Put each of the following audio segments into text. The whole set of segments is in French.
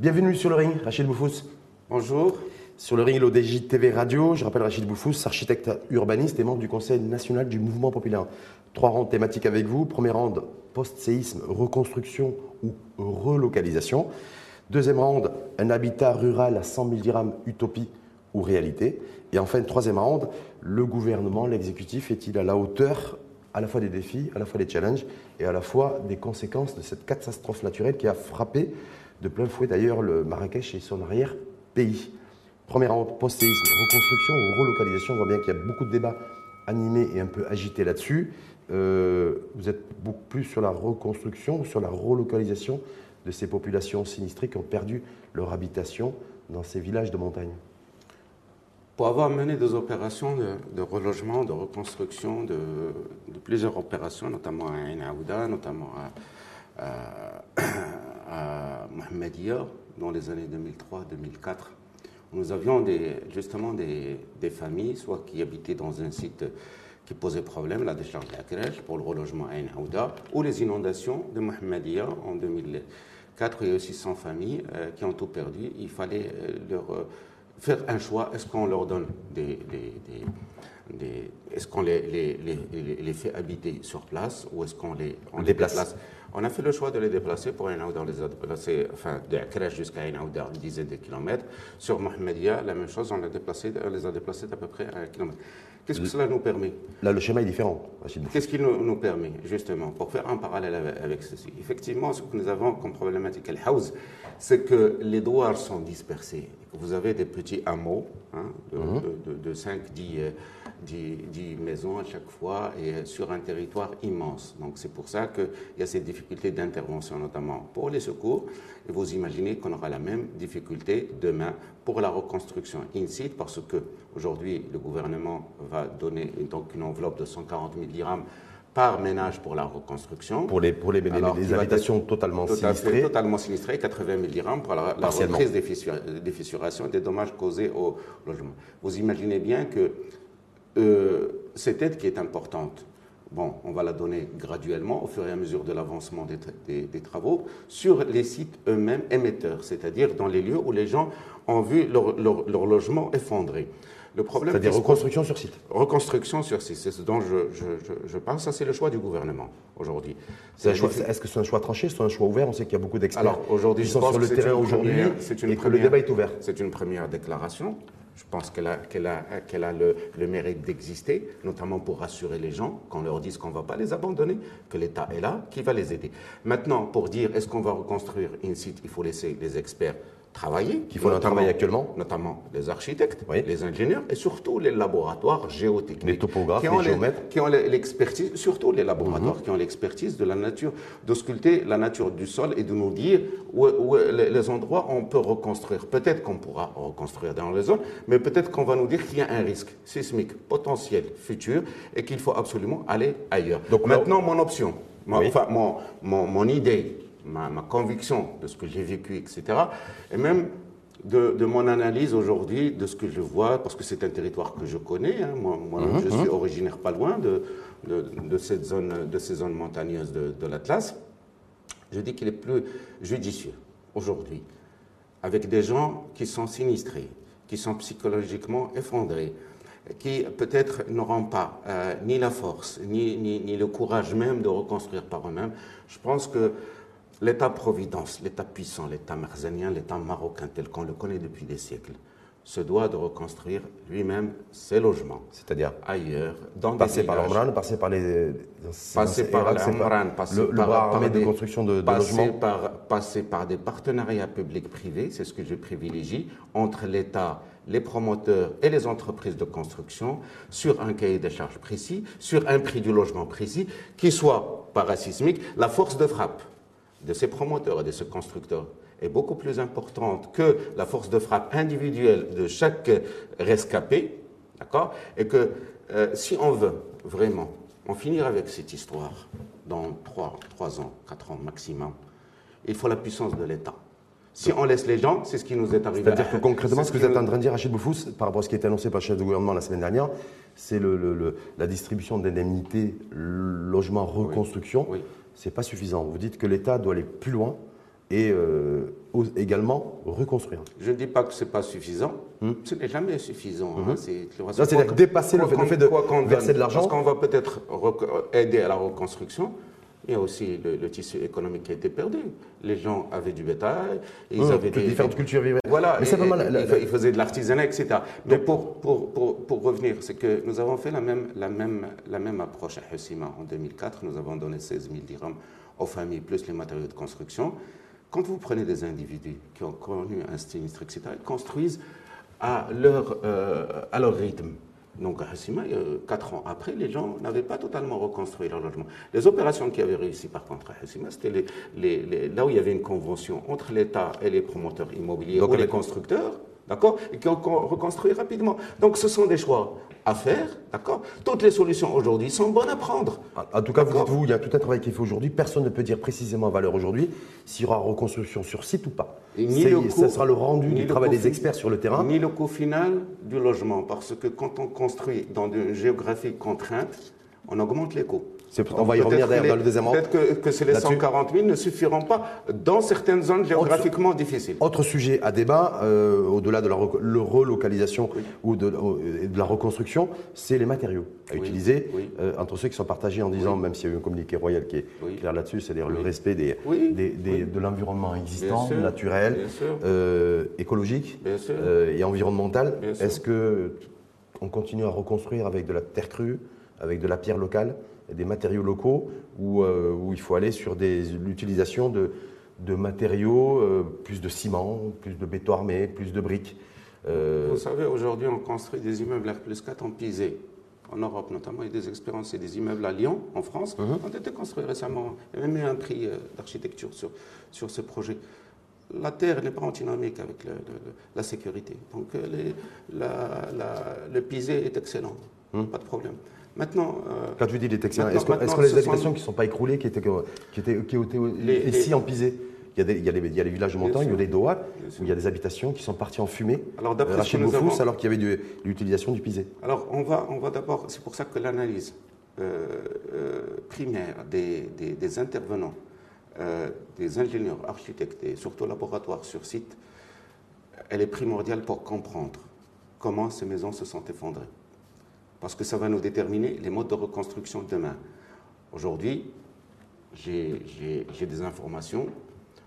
Bienvenue sur le ring, Rachid Boufous. Bonjour. Sur le ring, l'ODJ TV Radio, je rappelle Rachid Boufous, architecte urbaniste et membre du Conseil national du mouvement populaire. Trois rounds thématiques avec vous. Premier round, post-séisme, reconstruction ou relocalisation. Deuxième round, un habitat rural à 100 000 dirhams, utopie ou réalité. Et enfin, troisième round, le gouvernement, l'exécutif est-il à la hauteur à la fois des défis, à la fois des challenges et à la fois des conséquences de cette catastrophe naturelle qui a frappé de plein fouet d'ailleurs le Marrakech et son arrière-pays. Première post-séisme, reconstruction ou relocalisation. On voit bien qu'il y a beaucoup de débats animés et un peu agités là-dessus. Euh, vous êtes beaucoup plus sur la reconstruction ou sur la relocalisation de ces populations sinistrées qui ont perdu leur habitation dans ces villages de montagne Pour avoir mené des opérations de, relogement, de reconstruction, de, plusieurs opérations, notamment à Ain notamment à, à Mohamedia dans les années 2003-2004. Nous avions des, justement des, familles, soit qui habitaient dans un site qui posait problème, la décharge de la crèche pour le relogement à Aouda, ou les inondations de Mohamedia en 2004. Il y a aussi 100 familles euh, qui ont tout perdu. Il fallait euh, leur euh, faire un choix. Est-ce qu'on leur donne des, est-ce qu'on les, les, les, fait habiter sur place ou est-ce qu'on les, on déplace on a fait le choix de les déplacer pour Ainaouda, les a déplacés, enfin, de Crèche jusqu'à Ainaouda, une dizaine de kilomètres. Sur Mohamedia, la même chose, on, les a déplacés d'à peu près un kilomètre. Qu'est-ce que cela nous permet? Là, le schéma est différent. Qu'est-ce qu'il nous, permet, justement, pour faire un parallèle avec, ceci? Effectivement, ce que nous avons comme problématique à House, c'est que les douars sont dispersés. Vous avez des petits hameaux hein, de, de, 5, 10 10, maisons à chaque fois et sur un territoire immense. Donc c'est pour ça qu'il y a ces difficultés d'intervention, notamment pour les secours. Et vous imaginez qu'on aura la même difficulté demain pour la reconstruction in situ, parce que aujourd'hui le gouvernement va donner donc une enveloppe de 140 000 dirhams par ménage pour la reconstruction. Pour les, pour les, les habitations totalement sinistrées. Totalement sinistrées, 80 000 dirhams pour la, la reprise des, des fissurations et des dommages causés au logement. Vous imaginez bien que euh, cette aide qui est importante, bon, on va la donner graduellement au fur et à mesure de l'avancement des, travaux sur les sites eux-mêmes émetteurs, c'est-à-dire dans les lieux où les gens ont vu leur, logement effondré. Le problème, c'est-à-dire reconstruction sur site. Reconstruction sur site, c'est ce dont je, je, parle. Ça, c'est le choix du gouvernement aujourd'hui. Est-ce que c'est un choix tranché, c'est un choix ouvert? On sait qu'il y a beaucoup d'experts qui sont sur le terrain aujourd'hui et que le débat est ouvert. C'est une première déclaration. Je pense qu'elle a, le, mérite d'exister, notamment pour rassurer les gens, qu'on leur dise qu'on ne va pas les abandonner, que l'État est là, qui va les aider. Maintenant, pour dire est-ce qu'on va reconstruire in site, il faut laisser les experts travailler. Qui font travail actuellement Notamment les architectes, les ingénieurs et surtout les laboratoires géotechniques. Les topographes, les géomètres. qui ont l'expertise, surtout les laboratoires mhm. qui ont l'expertise de la nature, de sculpter la nature du sol et de nous dire où, les endroits on peut reconstruire. Peut-être qu'on pourra reconstruire dans les zones, mais peut-être qu'on va nous dire qu'il y a un risque sismique potentiel futur et qu'il faut absolument aller ailleurs. Donc maintenant, mon option, enfin mon, mon, mon idée, ma, conviction de ce que j'ai vécu, etc. Et même de, mon analyse aujourd'hui de ce que je vois, parce que c'est un territoire que je connais. Hein. Moi, mhm, je suis mhm. originaire pas loin de, de, cette zone, de ces zones montagneuses de, de l'Atlas. Je dis qu'il est plus judicieux aujourd'hui, avec des gens qui sont sinistrés, qui sont psychologiquement effondrés, qui peut-être n'auront pas euh, ni la force, ni, ni, ni, le courage même de reconstruire par eux-mêmes. Je pense que L'État-providence, l'État puissant, l'État merzanien, l'État marocain tel qu'on le connaît depuis des siècles, se doit de reconstruire lui-même ses logements. C'est-à-dire ailleurs, dans passer par l'Omran, passer par les passer par l'Omran, passer le, par, par de construction de, de passer logements, par passer par des partenariats publics-privés, c'est ce que je privilégie entre l'État, les promoteurs et les entreprises de construction sur un cahier des charges précis, sur un prix du logement précis, qui soit parasismique, la force de frappe de ces promoteurs et de ces constructeurs est beaucoup plus importante que la force de frappe individuelle de chaque rescapé, d'accord? Et que euh, si on veut vraiment en finir avec cette histoire dans 3, 3 ans, 4 ans maximum, il faut la puissance de l'État. Si on laisse les gens, c'est ce qui nous est arrivé. C'est-à-dire que concrètement, ce que vous êtes en train de dire, Rachid Boufous, par rapport à ce qui a été annoncé par le chef de gouvernement la semaine dernière, c'est le, la distribution d'indemnités logement reconstruction. Oui. Oui c'est pas suffisant. Vous dites que l'État doit aller plus loin et euh, également reconstruire. Je ne dis pas que ce n'est pas suffisant. Hmm. Ce n'est jamais suffisant. Hein. Hmm. C'est-à-dire dépasser le fait, de verser de l'argent. Parce qu'on va peut-être aider à la reconstruction, il y a aussi le, tissu économique qui a été perdu. Les gens avaient du bétail, ils mmh, avaient des, différentes cultures vivaient. Voilà, Mais ils, faisaient de l'artisanat, etc. Mais pour, pour, pour, pour revenir, c'est que nous avons fait la même, la même, la même approche à Hussima en 2004. Nous avons donné 16 000 dirhams aux familles, plus les matériaux de construction. Quand vous prenez des individus qui ont connu un sinistre, etc., ils construisent à leur, euh, à leur rythme. Donc à Hassima, quatre ans après, les gens n'avaient pas totalement reconstruit leur logement. Les opérations qui avaient réussi par contre à Hassima, c'était les, là où il y avait une convention entre l'État et les promoteurs immobiliers ou les constructeurs, d'accord, et qui ont reconstruit rapidement. Donc ce sont des choix à faire, d'accord? Toutes les solutions aujourd'hui sont bonnes à prendre. En tout cas, vous il y a tout un travail qui est fait aujourd'hui. Personne ne peut dire précisément à valeur aujourd'hui s'il y aura reconstruction sur site ou pas. ni le coût, ça sera le rendu du travail des experts sur le terrain. Ni le coût final du logement, parce que quand on construit dans une géographie contrainte, on augmente les coûts. On va y revenir d'ailleurs dans le deuxième Peut-être que, que ces 140 000 ne suffiront pas dans certaines zones géographiquement difficiles. Autre sujet à débat, euh, au-delà de la relocalisation ou de, de, la reconstruction, c'est les matériaux à utiliser. Euh, entre ceux qui sont partagés en disant, même s'il y a eu un communiqué royal qui est clair là-dessus, c'est-à-dire le respect des, des, de l'environnement existant, naturel, euh, écologique et environnemental. Est-ce que on continue à reconstruire avec de la terre crue, avec de la pierre locale? Des matériaux locaux où, euh, où il faut aller sur l'utilisation de, de, matériaux, euh, plus de ciment, plus de béton armé, plus de briques. Euh, Vous savez, aujourd'hui, on construit des immeubles R 4 en pisé. En Europe, notamment, il y a des expériences et des immeubles à Lyon, en France, mhm. ont été construits récemment. Il y a même eu un prix d'architecture sur, sur ce projet la Terre n'est pas antinomique avec la sécurité. Donc les, la, le pisé est excellent, mhm. pas de problème. Maintenant. Euh, Quand tu dis les est-ce que, les habitations qui ne sont pas écroulées, qui étaient, qui étaient, qui étaient ici en pisé il y, a des, il, y a les, il y, a les, villages de montagne, il y a des doigts, où il y a des habitations qui sont parties en fumée, alors, euh, chez Beaufous, alors qu'il y avait l'utilisation du pisé. Alors, on va, on va d'abord, c'est pour ça que l'analyse euh, euh, primaire des, des, des intervenants, euh, des ingénieurs, architectes et surtout laboratoires sur site, elle est primordiale pour comprendre comment ces maisons se sont effondrées parce que ça va nous déterminer les modes de reconstruction de demain. Aujourd'hui, j'ai des informations.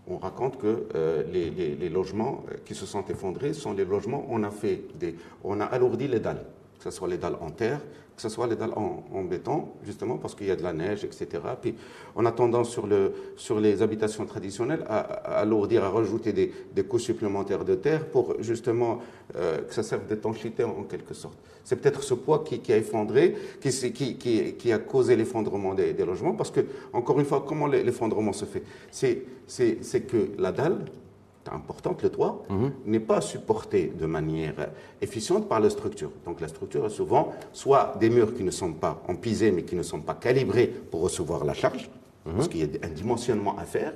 On raconte que euh, les, logements qui se sont effondrés sont les logements, on a, fait des, on a alourdi les dalles, que ce soit les dalles en terre, que ce soit les dalles en, béton, justement parce qu'il y a de la neige, etc. Puis on a tendance sur, le, sur les habitations traditionnelles à, alourdir, à rajouter des, des, couches supplémentaires de terre pour justement euh, que ça serve d'étanchéité en, quelque sorte. C'est peut-être ce poids qui, a effondré, qui, qui, qui, a causé l'effondrement des, des, logements, parce que, encore une fois, comment l'effondrement se fait? C'est que la dalle, important que le toit, mhm. n'est pas supporté de manière efficiente par la structure. Donc la structure est souvent soit des murs qui ne sont pas empisés mais qui ne sont pas calibrés pour recevoir la charge, mhm. parce qu'il y a un dimensionnement à faire.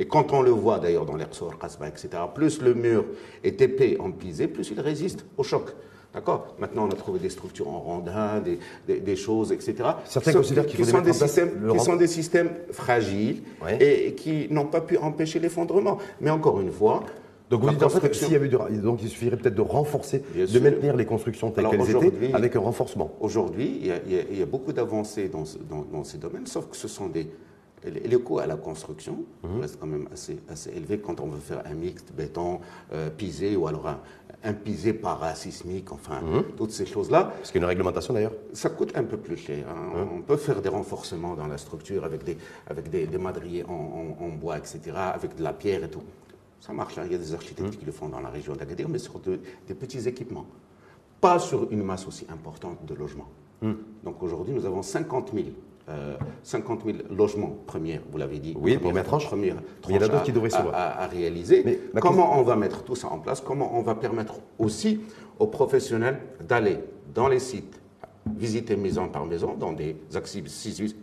Et quand on le voit d'ailleurs dans l'air sur etc., plus le mur est épais, empisé, plus il résiste au choc. D'accord Maintenant, on a trouvé des structures en rondin, des, choses, etc. Certains considèrent qu'il faut sont des systèmes, qui sont des systèmes fragiles et qui n'ont pas pu empêcher l'effondrement. Mais encore une fois, donc vous dites en fait s'il y avait donc il suffirait peut-être de renforcer, de maintenir les constructions telles qu'elles étaient avec un renforcement. Aujourd'hui, il, y a beaucoup d'avancées dans, dans, ces domaines, sauf que ce sont des les coûts à la construction? Mhm. restent quand même assez, assez élevés quand on veut faire un mixte béton euh, pisé ou alors un, un pisé parasismique, enfin, mhm. toutes ces choses-là. Parce qu'il y a une réglementation d'ailleurs Ça coûte un peu plus cher. Hein. On peut faire des renforcements dans la structure avec des, avec des, madriers en, bois, etc., avec de la pierre et tout. Ça marche, hein. il y a des architectes mhm. qui le font dans la région d'Agadir, mais sur des petits équipements. Pas sur une masse aussi importante de logements. Donc aujourd'hui, nous avons 50 000 50 000 logements premiers, vous l'avez dit. Oui, première tranche. Première tranche il y en a d'autres qui devraient se à, à, réaliser. Mais comment on va mettre tout ça en place? Comment on va permettre aussi aux professionnels d'aller dans les sites, visiter maison par maison, dans des,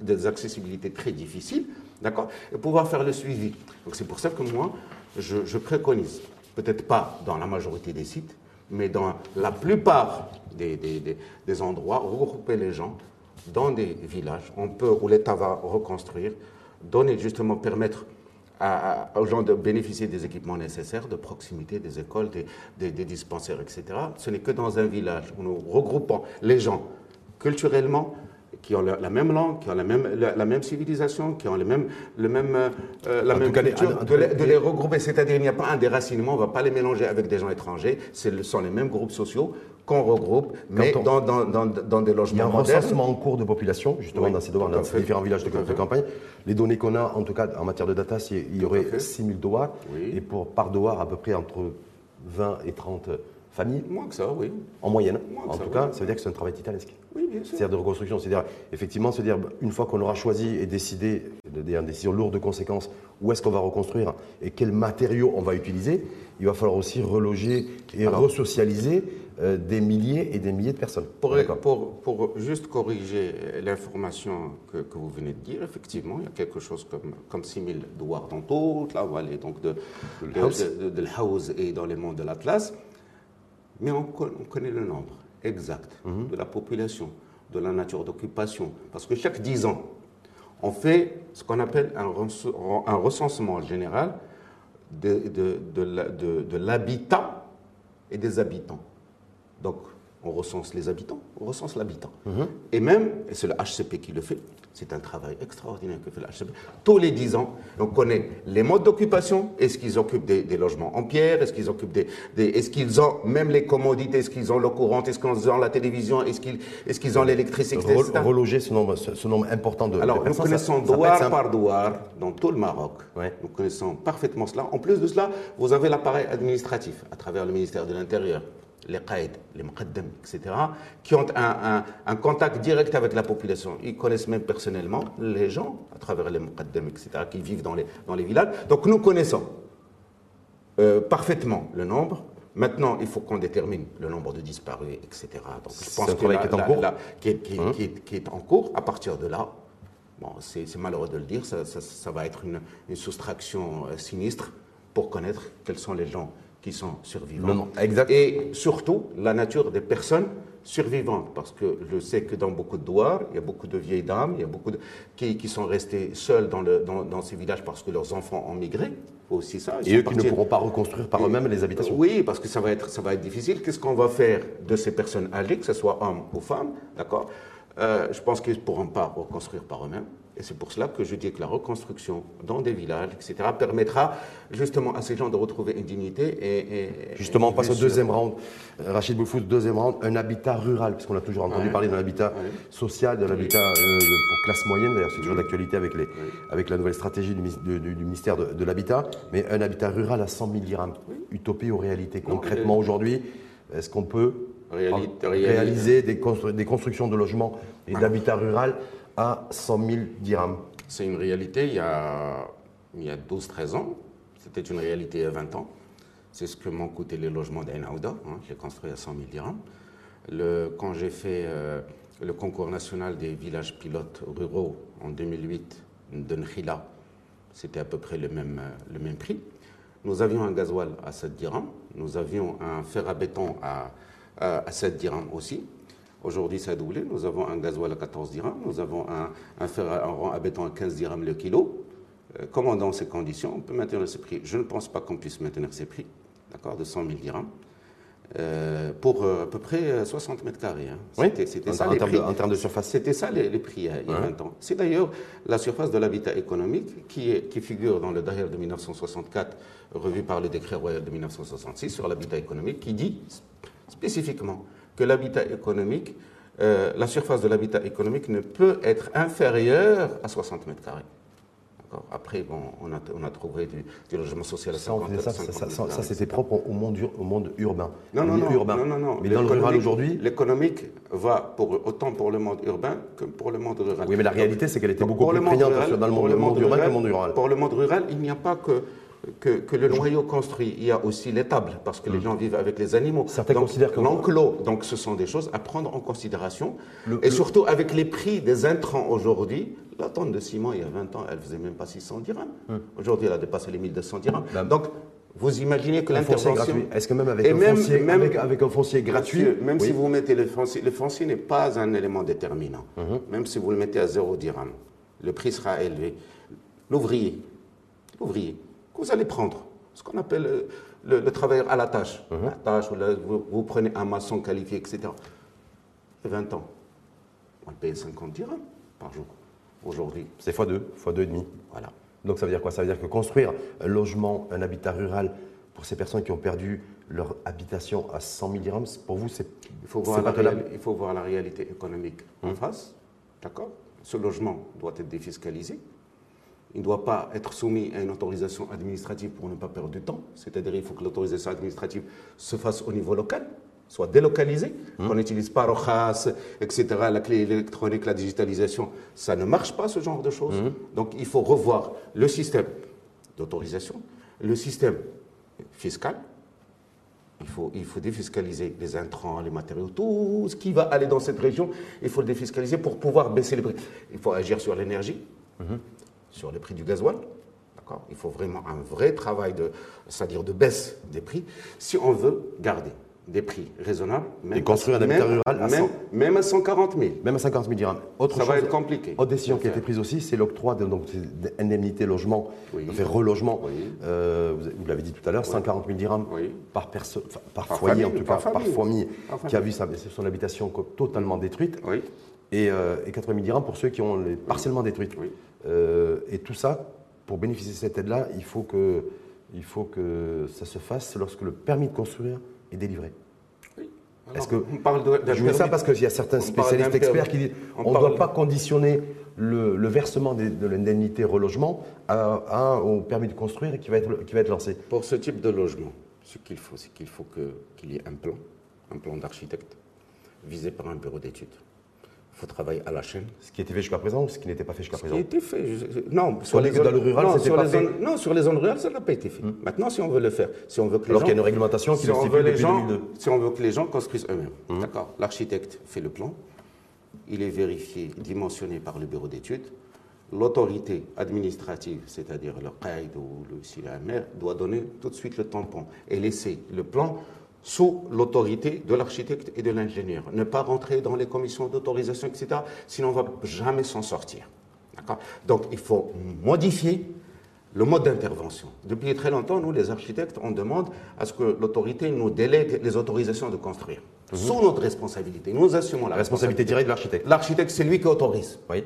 des accessibilités très difficiles, d'accord Et pouvoir faire le suivi? Donc c'est pour ça que moi, je, je préconise, peut-être pas dans la majorité des sites, mais dans la plupart des, des, des endroits, regrouper les gens dans des villages on peut, où l'État va reconstruire, donner justement, permettre aux gens de bénéficier des équipements nécessaires, de proximité, des écoles, des, dispensaires, etc. Ce n'est que dans un village où nous regroupons les gens culturellement, qui ont la, même langue, qui ont la même, la, même civilisation, qui ont le même, le même, euh, la même culture, de, les, regrouper. C'est-à-dire il n'y a pas un déracinement, on ne va pas les mélanger avec des gens étrangers, ce sont les mêmes groupes sociaux qu'on regroupe, mais dans, dans, dans, des logements Il y a un recensement en cours de population, justement, dans ces, différents villages de, campagne. Les données qu'on a, en tout cas, en matière de data, il y aurait 6 000 douars, et pour, par douar, à peu près entre 20 et 30 familles. Moins que ça, oui. En moyenne. en tout cas, ça veut dire que c'est un travail titanesque. Oui, bien sûr. C'est-à-dire de reconstruction. C'est-à-dire, effectivement, se dire, une fois qu'on aura choisi et décidé, des décisions lourdes de conséquences, où est-ce qu'on va reconstruire et quels matériaux on va utiliser, il va falloir aussi reloger et resocialiser euh, des milliers et des milliers de personnes. Pour, pour, juste corriger l'information que, vous venez de dire, effectivement, il y a quelque chose comme, comme 6 000 douars dans toute la vallée donc de, de, de, House et dans les monts de l'Atlas, mais on, connaît le nombre exact mhm. de la population, de la nature d'occupation, parce que chaque 10 ans, on fait ce qu'on appelle un, un recensement général de l'habitat et des habitants. Donc, on recense les habitants, on recense l'habitant. Mhm. Et même, et c'est le HCP qui le fait, c'est un travail extraordinaire que fait le HCP. Tous les 10 ans, on connaît les modes d'occupation. Est-ce qu'ils occupent des, logements en pierre Est-ce qu'ils occupent des, est-ce qu'ils ont même les commodités Est-ce qu'ils ont l'eau courante Est-ce qu'ils ont la télévision Est-ce qu'ils, est-ce qu'ils ont l'électricité Reloger ce nombre, ce, nombre important de Alors, nous connaissons douar par douar dans tout le Maroc. Nous connaissons parfaitement cela. En plus de cela, vous avez l'appareil administratif à travers le ministère de l'Intérieur les qaïds, les muqaddam, etc., qui ont un, contact direct avec la population. Ils connaissent même personnellement les gens, à travers les muqaddam, etc., qui vivent dans les, dans les villages. Donc nous connaissons euh, parfaitement le nombre. Maintenant, il faut qu'on détermine le nombre de disparus, etc. Donc je pense que qui est en cours. qui, est, qui, est, en cours. À partir de là, bon, c'est malheureux de le dire, ça, ça, va être une, une soustraction euh, sinistre pour connaître quels sont les gens qui sont survivants. exact. Et surtout, la nature des personnes survivantes, parce que je sais que dans beaucoup de douars, il y a beaucoup de vieilles dames, il y a beaucoup de, qui, qui sont restées seules dans, le, dans, dans, ces villages parce que leurs enfants ont migré. Aussi ça. et eux qui ne pourront pas reconstruire par eux-mêmes les habitations. Oui, parce que ça va être, ça va être difficile. Qu'est-ce qu'on va faire de ces personnes âgées, que ce soit hommes ou femmes, d'accord? Euh, Je pense qu'ils ne pourront pas reconstruire par eux-mêmes. Et c'est pour cela que je dis que la reconstruction dans des villages, etc., permettra justement à ces gens de retrouver une dignité. Et, justement, on passe au deuxième round. Rachid Boufous, deuxième round, un habitat rural, parce qu'on a toujours entendu parler d'un habitat social, d'un habitat euh, pour classe moyenne, d'ailleurs c'est toujours d'actualité avec, les, avec la nouvelle stratégie du, du, ministère de, l'Habitat, mais un habitat rural à 100 000 dirhams. Utopie ou réalité Concrètement, aujourd'hui, est-ce qu'on peut réaliser des, des, constructions de logements et d'habitat rural à 100 000 dirhams. C'est une réalité il y a, a 12-13 ans. C'était une réalité il y a 20 ans. C'est ce que m'ont coûté les logements d'Ainaouda. Hein, j'ai construit à 100 000 dirhams. Le, quand j'ai fait euh, le concours national des villages pilotes ruraux en 2008 de Nkhila, c'était à peu près le même, euh, le même prix. Nous avions un gasoil à 7 dirhams. Nous avions un fer à béton à, à 7 dirhams aussi. Aujourd'hui, ça a doublé. Nous avons un gasoil à 14 dirhams, nous avons un, fer à, béton à 15 dirhams le kilo. Euh, comment, dans ces conditions, on peut maintenir ces prix? Je ne pense pas qu'on puisse maintenir ces prix, d'accord, de 100 000 dirhams. Euh, pour euh, à peu près 60 mètres carrés. Hein. C'était ça en, les prix. en termes de surface. C'était ça les, prix il y a 20 ans. C'est d'ailleurs la surface de l'habitat économique qui, qui figure dans le Daher de 1964, revu par le décret royal de 1966 sur l'habitat économique, qui dit spécifiquement que l'habitat économique, euh, la surface de l'habitat économique ne peut être inférieure à 60 mètres carrés. Après, bon, on, a, on a trouvé du, logement social à 50, ça, ça, ça, ça c'était propre au monde, au monde urbain. Non, non, non, urbain. non, non, non, Mais dans le rural aujourd'hui L'économique va pour, autant pour le monde urbain que pour le monde rural. Oui, mais la réalité, c'est qu'elle était beaucoup plus prégnante dans le monde, le monde urbain que le monde rural. Pour le monde rural, il n'y a pas que que, le noyau construit. Il y a aussi l'étable, parce que les mm. gens vivent avec les animaux. Certains donc, considèrent que l'enclos. Donc, ce sont des choses à prendre en considération. et surtout, avec les prix des intrants aujourd'hui, la tonne de ciment, il y a 20 ans, elle faisait même pas 600 dirhams. Mm. Aujourd'hui, elle a dépassé les 1200 dirhams. Bah, donc, vous imaginez que l'intervention. Est-ce que même avec, un, foncier, avec, un foncier gratuit? même si vous mettez le foncier, le foncier n'est pas un élément déterminant. Mm-hmm. Même si vous le mettez à 0 dirham, le prix sera élevé. L'ouvrier, l'ouvrier, que vous allez prendre, ce qu'on appelle euh, le, le travailleur à la tâche. Mhm. La tâche, vous, vous prenez un maçon qualifié, etc. Et 20 ans, on le paye 50 dirhams par jour, aujourd'hui. C'est x2, x2 et demi. Voilà. Donc ça veut dire quoi? Ça veut dire que construire un logement, un habitat rural pour ces personnes qui ont perdu leur habitation à 100 000 dirhams, pour vous, c'est Il faut, voir la pas tenable réali- il faut voir la réalité économique en Hum. face. D'accord? Ce logement doit être défiscalisé. Il ne doit pas être soumis à une autorisation administrative pour ne pas perdre du temps. C'est-à-dire qu'il faut que l'autorisation administrative se fasse au niveau local, soit délocalisée, Hum. qu'on n'utilise pas Rojas, etc., la clé électronique, la digitalisation. Ça ne marche pas, ce genre de choses. Hum. Donc il faut revoir le système d'autorisation, le système fiscal, il faut, il faut défiscaliser les intrants, les matériaux, tout ce qui va aller dans cette région, il faut le défiscaliser pour pouvoir baisser les prix. Il faut agir sur l'énergie, sur les prix du gasoil. D'accord? Il faut vraiment un vrai travail, de, c'est-à-dire de baisse des prix, si on veut garder des prix raissonables. Même Et construire un habitat même- rural à même, 100. même à 140 000. même à 50 000 dirhams. Autre Ça va être compliqué. Autre décision qui a été prise aussi, c'est l'octroi d'indemnité logement, Oui. enfin relogement. Oui. Euh, vous vous l'avez dit tout à l'heure, 140 000 dirhams par, personne, enfin, par, Par foyer, famille, en tout par cas, par famille. qui a vu sa- son habitation totalement détruite. Oui. Et, euh, et 80 000 dirhams pour ceux qui ont les partiellement détruites. Euh, et tout ça, pour bénéficier de cette aide-là, il, faut que- il faut que ça se fasse lorsque le permis de construire est délivré. oui. Est-ce que- on parle de, Je mets ça parce qu'il y a certains spécialistes experts qui disent on ne doit pas conditionner le, le versement de l'indemnité relogement à, à- au permis de construire qui va être, qui va être lancé. Pour ce type de logement, ce qu'il faut, c'est qu'il faut qu'il y ait un plan, un plan d'architecte, visé par un bureau d'études. Il faut travailler à la chaîne. Ce qui a été fait jusqu'à présent ou ce qui n'était pas fait jusqu'à Ce qui présent? a été fait. je- non, Sur les- dans le rural, non, sur pas les fait. Hmm. zones- non, sur les zones rurales, ça n'a pas été fait. Maintenant, si on veut le faire, si on veut que les Alors gens, qu'il y a une réglementation qui si le stipule depuis gens, 2002. si on veut que les gens construisent eux-mêmes, Hmm. d'accord. L'architecte fait le plan, il est vérifié, dimensionné par le bureau d'études. L'autorité administrative, c'est-à-dire le QAID ou le CIAMR, doit donner tout de suite le tampon et laisser le plan sous l'autorité de l'architecte et de l'ingénieur. Ne pas rentrer dans les commissions d'autorisation, etc. Sinon, on ne va jamais s'en sortir. D'accord? Donc, il faut modifier le mode d'intervention. Depuis très longtemps, nous, les architectes, on demande à ce que l'autorité nous délègue les autorisations de construire. Sous notre responsabilité. Nous assumons la La responsabilité directe de l'architecte. L'architecte, c'est lui qui autorise. Oui.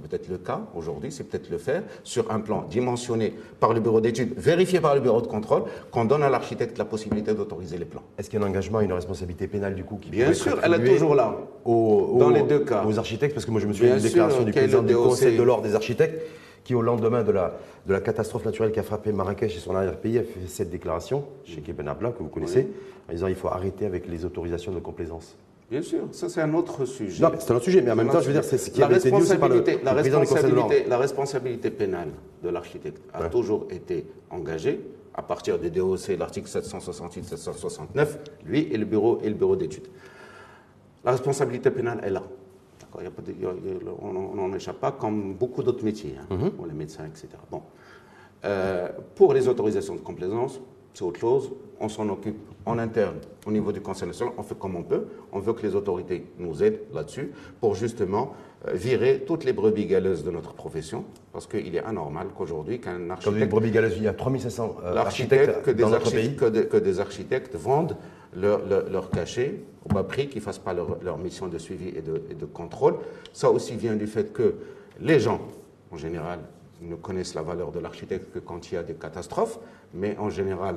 C'est peut-être le cas aujourd'hui, c'est peut-être le faire sur un plan dimensionné par le bureau d'études, vérifié par le bureau de contrôle, qu'on donne à l'architecte la possibilité d'autoriser les plans. Est-ce qu'il y a un engagement une responsabilité pénale du coup qui Bien sûr, elle est toujours là. aux, aux- Dans les deux cas. Aux architectes, parce que moi je me souviens d'une déclaration du président du. Conseil de l'ordre des architectes qui, au lendemain de la, de la catastrophe naturelle qui a frappé Marrakech et son arrière-pays, a fait cette déclaration chez Kebenabla, que vous connaissez, en disant il faut arrêter avec les autorisations de complaisance. Bien sûr, ça c'est un autre sujet. Non, c'est un autre sujet, mais en même temps, je veux dire, c'est ce qui la avait été dit aussi par le, la, le président du Conseil de l'ordre. responsabilité, la responsabilité pénale de l'architecte a Ouais. toujours été engagée à partir des DOC, l'article 768-769, lui et le bureau, et le bureau d'études. La responsabilité pénale est là. Il y a pas de- il y a- il y a- on n'en échappe pas, comme beaucoup d'autres métiers, hein, Mhm. pour les médecins, etc. Bon. Euh, pour les autorisations de complaisance, c'est autre chose. On s'en occupe en interne au niveau du Conseil national. On fait comme on peut. On veut que les autorités nous aident là-dessus pour justement euh, virer toutes les brebis galeuses de notre profession. Parce qu'il est anormal qu'aujourd'hui, qu'un Comme les architecte brebis galeuses, il y a 3500 euh, architectes que des, dans notre archi- pays. que, des- que des architectes vendent leur, leur, leur cachet au bas prix, qu'ils ne fassent pas leur, leur mission de suivi et de, et de contrôle. Ça aussi vient du fait que les gens, en général, ne connaissent la valeur de l'architecte que quand il y a des catastrophes, mais en général,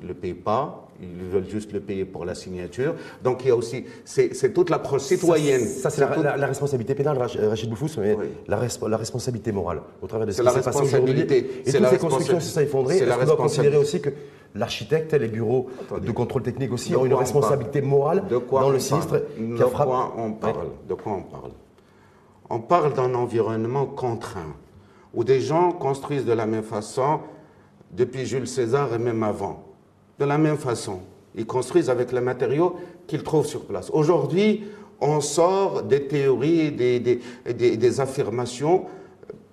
ne le payent pas, ils veulent juste le payer pour la signature. Donc il y a aussi, c'est toute l'approche citoyenne. Ça, c'est la, toute- la- la responsabilité pénale, euh, Rachid Boufous, mais Oui. la, resp- la responsabilité morale au travers de ce qui s'est passé aujourd'hui. responsabilité. Et toutes ces constructions, c'est ça effondrées. Est-ce qu'on doit considérer aussi que l'architecte et les bureaux Attendez. de contrôle technique aussi De ont une responsabilité morale De quoi dans le sinistre qui De a frappé quoi on parle De quoi on parle On parle d'un environnement contraint, où des gens construisent de la même façon depuis Jules César et même avant. De la même façon. Ils construisent avec les matériaux qu'ils trouvent sur place. Aujourd'hui, on sort des théories, des, des, des- des affirmations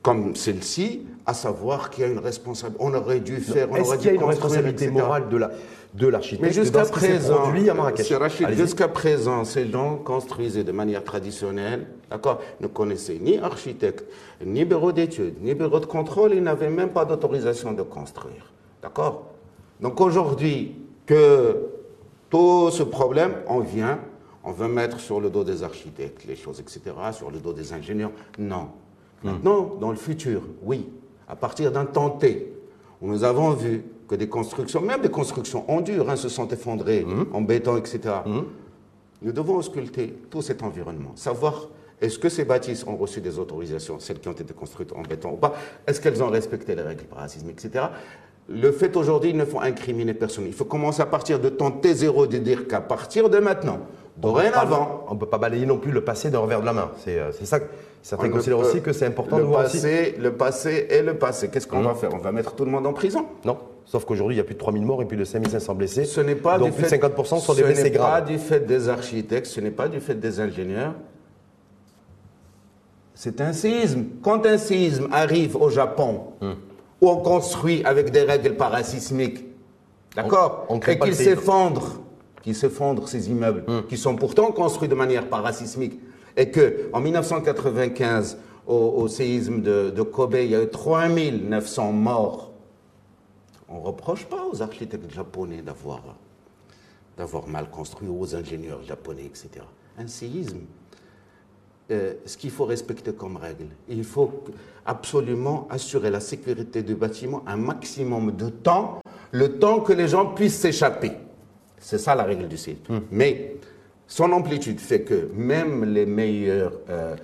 comme celle-ci, à savoir qu'il y a une responsabilité. On aurait dû faire, on Est-ce aurait qu'il y a dû une responsabilité etc. morale de la de l'architecte Mais jusqu'à présent, jusqu'à présent, ces gens construisaient de manière traditionnelle, d'accord, ne connaissaient ni architecte, ni bureau d'études, ni bureau de contrôle, ils n'avaient même pas d'autorisation de construire. D'accord? Donc aujourd'hui, que tout ce problème, on vient, on veut mettre sur le dos des architectes les choses, etc., sur le dos des ingénieurs. Non. Maintenant, dans le futur, oui, à partir d'un temps T, où nous avons vu que des constructions, même des constructions en dur, hein, se sont effondrées en béton, etc., nous devons ausculter tout cet environnement, savoir est-ce que ces bâtisses ont reçu des autorisations, celles qui ont été construites en béton ou pas? Est-ce qu'elles ont respecté les règles racisme, etc. Le fait aujourd'hui, il ne faut incriminer personne. Il faut commencer à partir de ton T0 de dire qu'à partir de maintenant, dorénavant. On ne peut pas balayer non plus le passé d'un revers de la main. C'est euh, ça. Certains considèrent aussi que c'est important le de voir passé, Le passé est le passé. Qu'est-ce qu'on va faire? On va mettre tout le monde en prison? Non. Sauf qu'aujourd'hui, il y a plus de 3000 morts et plus de 5500 blessés. Ce n'est pas donc du plus de 50% sont des blessés graves. Ce n'est pas du fait des architectes, ce n'est pas du fait des ingénieurs. C'est un séisme. Quand un séisme arrive au Japon, où on construit avec des règles parasismiques, d'accord Et qu'ils s'effondrent, qu'ils s'effondrent ces immeubles, hmm. qui sont pourtant construits de manière parasismique, et que en 1995, au, séisme de, Kobe, il y a eu 3900 morts. On ne reproche pas aux architectes japonais d'avoir d'avoir mal construit, aux ingénieurs japonais, etc. Un séisme, euh, ce qu'il faut respecter comme règle. Il faut absolument assurer la sécurité du bâtiment un maximum de temps, le temps que les gens puissent s'échapper. C'est ça la règle du site. Hmm. Mais son amplitude fait que même les meilleurs euh,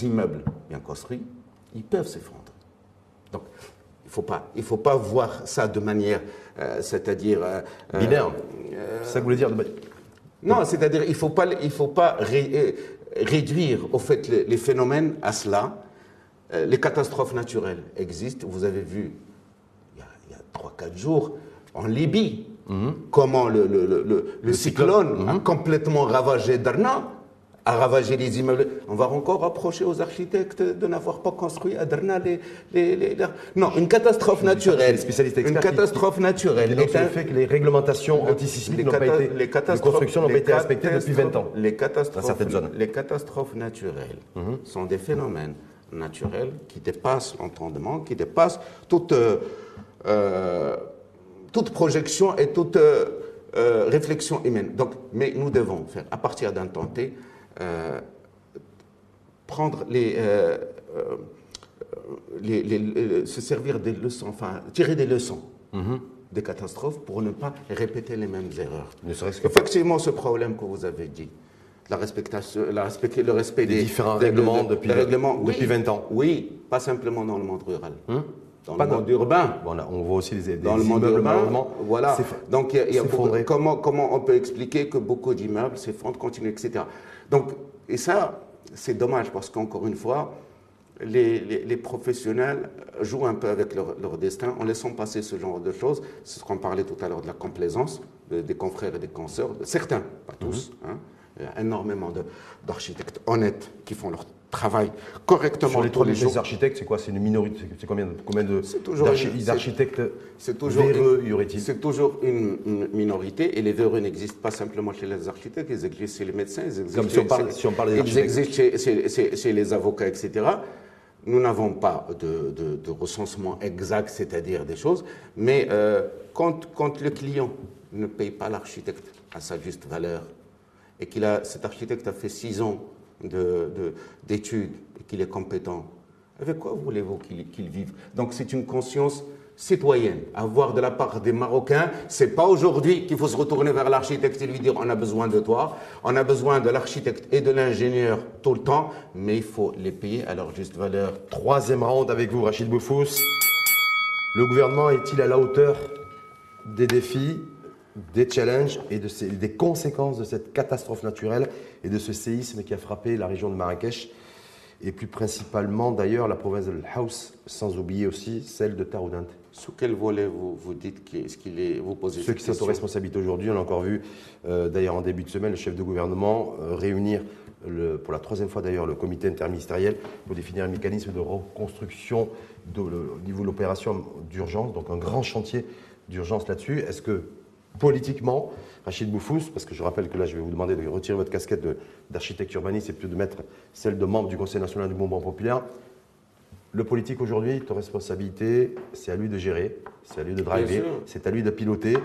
immeubles bien construits, ils peuvent s'effondrer. Donc, il ne faut, pas, il faut pas voir ça de manière, euh, c'est-à-dire... Binaire. ça voulez dire Non, c'est-à-dire il ne faut pas, il faut pas réduire au fait les, phénomènes à cela. Euh, les catastrophes naturelles existent. Vous avez vu il y a 3-4 jours en Libye mhm. comment le, le, cyclone, a mhm. complètement ravagé Darna à ravager les immeubles. On va encore reprocher aux architectes de n'avoir pas construit à Derna les, les, Non, une catastrophe naturelle. Une catastrophe naturelle. Et le fait que les réglementations antisismiques n'ont pas été, les, constructions n'ont pas été respectées depuis 20 ans. Les catastrophes, Les catastrophes naturelles mhm. sont des phénomènes naturels qui dépassent l'entendement, qui dépassent toute, euh, euh, toute projection et toute euh, réflexion humaine. Donc, mais nous devons faire, à partir d'un temps T, euh, prendre euh, euh, les, les, se servir des leçons, enfin tirer des leçons mhm. des catastrophes pour ne pas répéter les mêmes erreurs. Ne Effectivement, ce problème que vous avez dit, la respectation, la respect, le respect des, différents règlements, depuis, depuis 20 ans. Oui, pas simplement dans le monde rural. Hum? Dans le monde urbain. Voilà, on voit aussi des, dans le monde urbain. Voilà. Donc, il y a, comment, comment on peut expliquer que beaucoup d'immeubles s'effondrent, continuent, etc. Donc, et ça, c'est dommage parce qu'encore une fois, les, professionnels jouent un peu avec leur, destin en laissant passer ce genre de choses. C'est ce qu'on parlait tout à l'heure de la complaisance des confrères et des consoeurs, certains, pas tous. Mhm. Hein. Il y a énormément d'architectes honnêtes qui font leur travail correctement Sur les trois les architectes, c'est quoi? C'est une minorité. C'est combien, combien d'architectes véreux y aurait-il? C'est toujours une, minorité et les véreux n'existent pas simplement chez les architectes, ils existent chez les médecins, ils existent, Comme si on parle, si on parle des ils existent chez, les avocats, etc. Nous n'avons pas de, de, recensement exact, c'est-à-dire des choses, mais euh, quand, quand le client ne paye pas l'architecte à sa juste valeur et qu'il a, cet architecte a fait six ans d'études et qu'il est compétent, avec quoi voulez-vous qu'il vive? Donc c'est une conscience citoyenne. Avoir de la part des Marocains, c'est pas aujourd'hui qu'il faut se retourner vers l'architecte et lui dire on a besoin de toi, on a besoin de l'architecte et de l'ingénieur tout le temps, mais il faut les payer à leur juste valeur. Troisième round avec vous, Rachid Boufous. Le gouvernement est-il à la hauteur des défis? Des challenges et de des conséquences de cette catastrophe naturelle et de ce séisme qui a frappé la région de Marrakech et plus principalement d'ailleurs la province de House, sans oublier aussi celle de Taroudant. Sous quel volet vous, vous dites ce qu'il est vous posez Ceux qui sont aux responsabilités aujourd'hui, on a encore vu euh, d'ailleurs en début de semaine le chef de gouvernement euh, réunir le, pour la troisième fois d'ailleurs le comité interministériel pour définir un mécanisme de reconstruction au niveau de l'opération d'urgence, donc un grand chantier d'urgence là-dessus. Est-ce que politiquement, Rachid Boufous, parce que je rappelle que là, je vais vous demander de retirer votre casquette d'architecte urbaniste et plutôt de mettre celle de membre du Conseil national du mouvement populaire. Le politique aujourd'hui, ta responsabilité, c'est à lui de gérer, c'est à lui de driver, c'est à lui de piloter.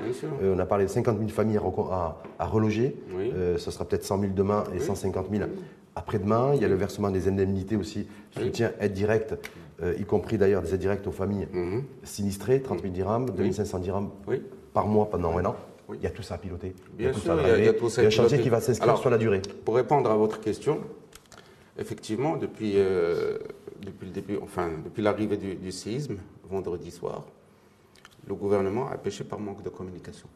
Euh, on a parlé de 50 000 familles à, reloger, euh, ce sera peut-être 100 000 demain et 150 000 après-demain. Il y a le versement des indemnités aussi, soutien, aide directe, euh, y compris d'ailleurs des aides directes aux familles mhm. sinistrées, 30 000 dirhams, 2500 dirhams par mois pendant un an. Il y a tout ça à piloter. Bien sûr, il y a, tout ça il y a un chantier qui va s'inscrire sur la durée. Pour répondre à votre question, effectivement, depuis, euh, depuis le début, enfin, depuis l'arrivée du, séisme, vendredi soir, le gouvernement a pêché par manque de communication.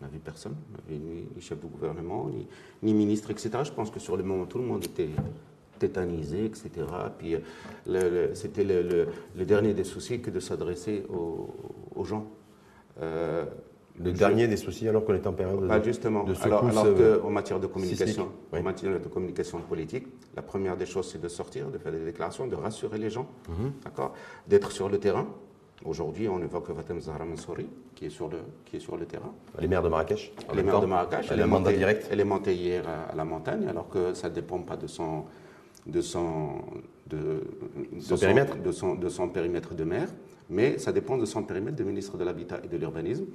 On n'avait personne, on n'avait ni, chef de gouvernement, ni, ministre, etc. Je pense que sur le moment, tout le monde était tétanisé, etc. Puis c'était le, dernier des soucis que de s'adresser aux, gens. Euh, le dernier des soucis alors qu'on est en période de, bah justement, de alors, alors euh, en matière de communication, en matière de communication politique, la première des choses c'est de sortir, de faire des déclarations, de rassurer les gens, mhm. d'accord, d'être sur le terrain. Aujourd'hui, on évoque Vatem Zahra Mansouri, qui est sur le qui est sur le terrain. Les maires de Marrakech. Les maires de Marrakech. Elle, est montée, direct. elle est montée hier à, la montagne, alors que ça ne dépend pas de son de son de, son, périmètre, de son, de son périmètre de maire, mais ça dépend de son périmètre de ministre de l'Habitat et de l'Urbanisme.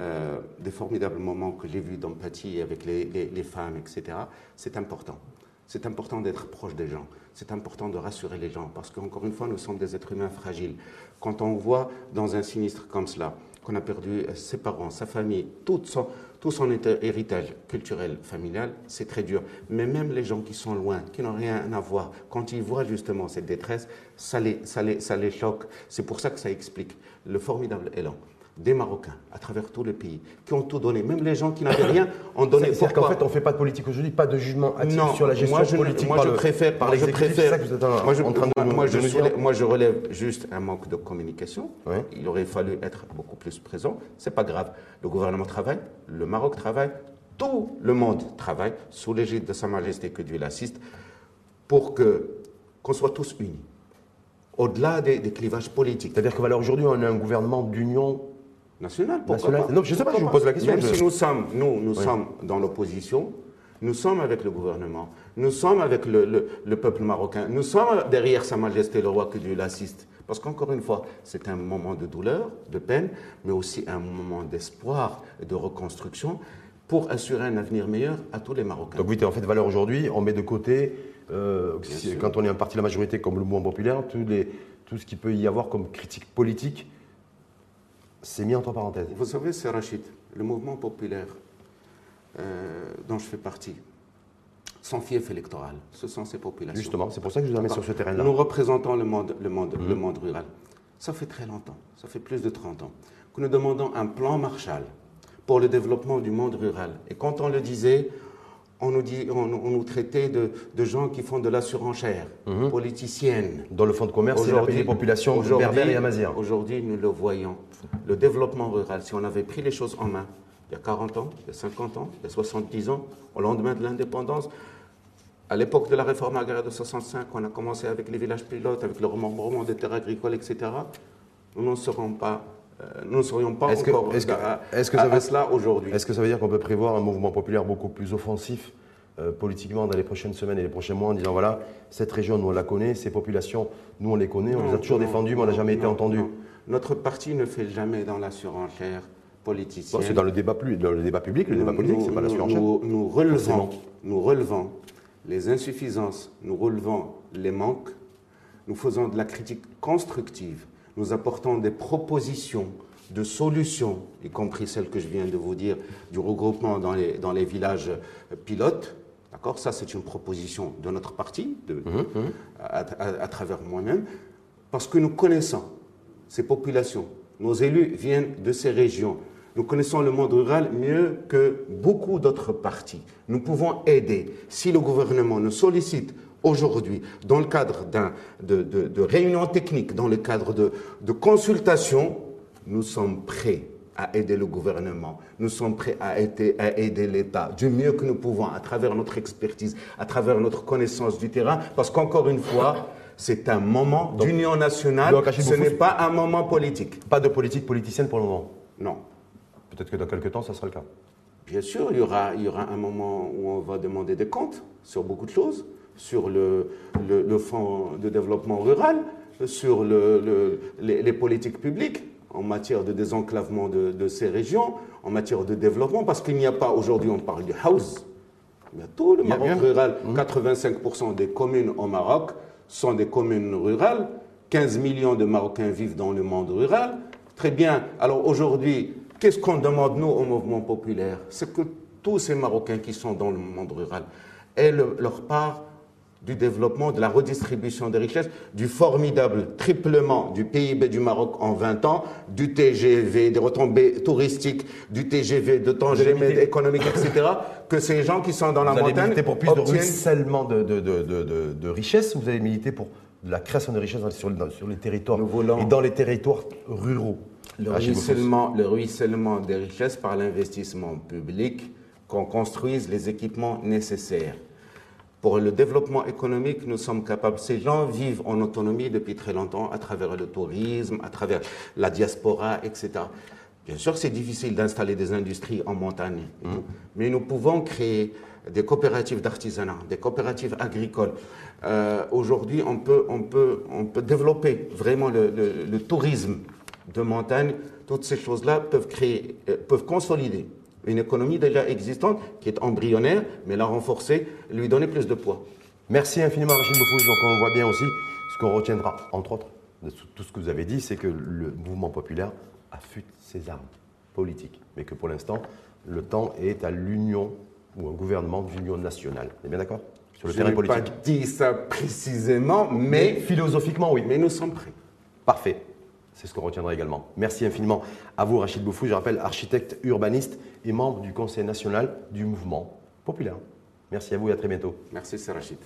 Euh, des formidables moments que j'ai vus d'empathie avec les, femmes, etc. C'est important. C'est important d'être proche des gens. C'est important de rassurer les gens parce qu'encore une fois, nous sommes des êtres humains fragiles. Quand on voit dans un sinistre comme cela qu'on a perdu ses parents, sa famille, tout son, héritage culturel, familial, c'est très dur. Mais même les gens qui sont loin, qui n'ont rien à voir, quand ils voient justement cette détresse, ça les, ça les choque. C'est pour ça que ça explique le formidable élan des Marocains à travers tout le pays qui ont tout donné. Même les gens qui n'avaient rien ont donné. C'est-à-dire qu'en fait, on ne fait pas de politique aujourd'hui, pas de jugement actif sur la gestion moi je, politique moi, je préfère, par je préfère, ça que vous êtes en, moi, je, train de moi, je, moi, je relève juste un manque de communication. Il aurait fallu être beaucoup plus présent. C'est pas grave. Le gouvernement travaille, le Maroc travaille, tout le monde travaille sous l'égide de Sa Majesté que Dieu l'assiste pour que qu'on soit tous unis au-delà des, clivages politiques. C'est-à-dire que aujourd'hui, on a un gouvernement d'union nationale. Pourquoi pas Non, je ne sais pas, je vous pose la question. Même si nous sommes, nous, nous sommes dans l'opposition, nous sommes avec le gouvernement, nous sommes avec le, peuple marocain, nous sommes derrière Sa Majesté le roi que Dieu l'assiste. Parce qu'encore une fois, c'est un moment de douleur, de peine, mais aussi un moment d'espoir et de reconstruction pour assurer un avenir meilleur à tous les Marocains. Donc oui, en fait valeur aujourd'hui, on met de côté, euh, quand on est un parti de la majorité comme le mouvement populaire, tous les, tout ce qu'il peut y avoir comme critique politique c'est mis entre parenthèses. Vous savez, c'est Rachid, le mouvement populaire euh, dont je fais partie, sans fief électoral, ce sont ces populations. Justement, c'est pour ça que je vous amène sur ce terrain-là. Nous représentons le monde, le, monde, le mhm. monde rural. Ça fait très longtemps, ça fait plus de 30 ans, que nous demandons un plan Marshall pour le développement du monde rural. Et quand on le disait, on nous, dit, on, nous traitait de, gens qui font de la surenchère mhm. politicienne. Dans le fonds de commerce, c'est la population berbère et amazienne. Aujourd'hui, nous le voyons. Le développement rural, si on avait pris les choses en main, il y a 40 ans, il y a 50 ans, il y a 70 ans, au lendemain de l'indépendance, à l'époque de la réforme agraire de 65, on a commencé avec les villages pilotes, avec le remembrement des terres agricoles, etc. Nous n'en serons pas nous ne serions pas encore est-ce que, est-ce que ça veut, cela aujourd'hui. Est-ce que ça veut dire qu'on peut prévoir un mouvement populaire beaucoup plus offensif euh, politiquement dans les prochaines semaines et les prochains mois en disant voilà, cette région, nous on la connaît, ces populations, nous on les connaît, on les a toujours défendues, mais on n'a jamais été entendu. Notre parti ne fait jamais dans la surenchère politicienne. c'est dans le débat, dans le débat public, le débat politique, c'est pas la surenchère. Nous, relevons, nous relevons les insuffisances, nous relevons les manques, nous faisons de la critique constructive nous apportons des propositions de solutions, y compris celles que je viens de vous dire, du regroupement dans les, dans les villages pilotes. D'accord? Ça, c'est une proposition de notre parti, de, mmh, mmh. À, travers moi-même, parce que nous connaissons ces populations. Nos élus viennent de ces régions. Nous connaissons le monde rural mieux que beaucoup d'autres partis. Nous pouvons aider. Si le gouvernement nous sollicite aujourd'hui, dans le cadre de, de, réunions techniques, dans le cadre de, de consultations, nous sommes prêts à aider le gouvernement, nous sommes prêts à aider, à aider l'État du mieux que nous pouvons, à travers notre expertise, à travers notre connaissance du terrain, parce qu'encore une fois, c'est un moment d'union nationale, ce n'est pas un moment politique. Pas de politique politicienne pour le moment Non. Peut-être que dans quelques temps, ça sera le cas. Bien sûr, il y, aura, il y aura un moment où on va demander des comptes sur beaucoup de choses, sur le, le, fonds de développement rural, sur le, les, politiques publiques en matière de désenclavement de, de, ces régions, en matière de développement, parce qu'il n'y a pas, aujourd'hui on parle du house, mais tout le Maroc rural, 85% mmh. des communes au Maroc sont des communes rurales, 15 millions de Marocains vivent dans le monde rural. Très bien, alors aujourd'hui, qu'est-ce qu'on demande nous au mouvement populaire? C'est que tous ces Marocains qui sont dans le monde rural aient leur part du développement, de la redistribution des richesses, du formidable triplement du PIB du Maroc en 20 ans, du TGV, des retombées touristiques, du TGV, de temps économique, etc., que ces gens qui sont dans la montagne. Vous allez militer pour plus de ruissellement de, de, de, de, richesses ou vous allez militer pour la création de richesses sur, sur les territoires et dans les territoires ruraux? Le ruissellement, le ruissellement des richesses par l'investissement public, qu'on construise les équipements nécessaires. Pour le développement économique, nous sommes capables. Ces gens vivent en autonomie depuis très longtemps à travers le tourisme, à travers la diaspora, etc. Bien sûr, c'est difficile d'installer des industries en montagne, mmh. mais nous pouvons créer des coopératives d'artisanat, des coopératives agricoles. Euh, aujourd'hui, on peut, on, peut, on peut développer vraiment le, le, tourisme de montagne. Toutes ces choses-là peuvent créer, euh, peuvent consolider une économie déjà existante qui est embryonnaire, mais la renforcer, lui donner plus de poids. Merci infiniment Rachid Boufous. Donc on voit bien aussi ce qu'on retiendra, entre autres, de tout ce que vous avez dit, c'est que le mouvement populaire affûte ses armes politiques, mais que pour l'instant, le temps est à l'union ou un gouvernement d'union nationale. Vous êtes bien d'accord Sur le Je terrain politique. Je n'ai pas dit ça précisément, mais, mais philosophiquement, oui. Mais nous sommes prêts. Parfait. C'est ce qu'on retiendra également. Merci infiniment à vous, Rachid Boufou. Je rappelle, architecte urbaniste et membre du Conseil national du mouvement populaire. Merci à vous et à très bientôt. Merci, c'est Rachid.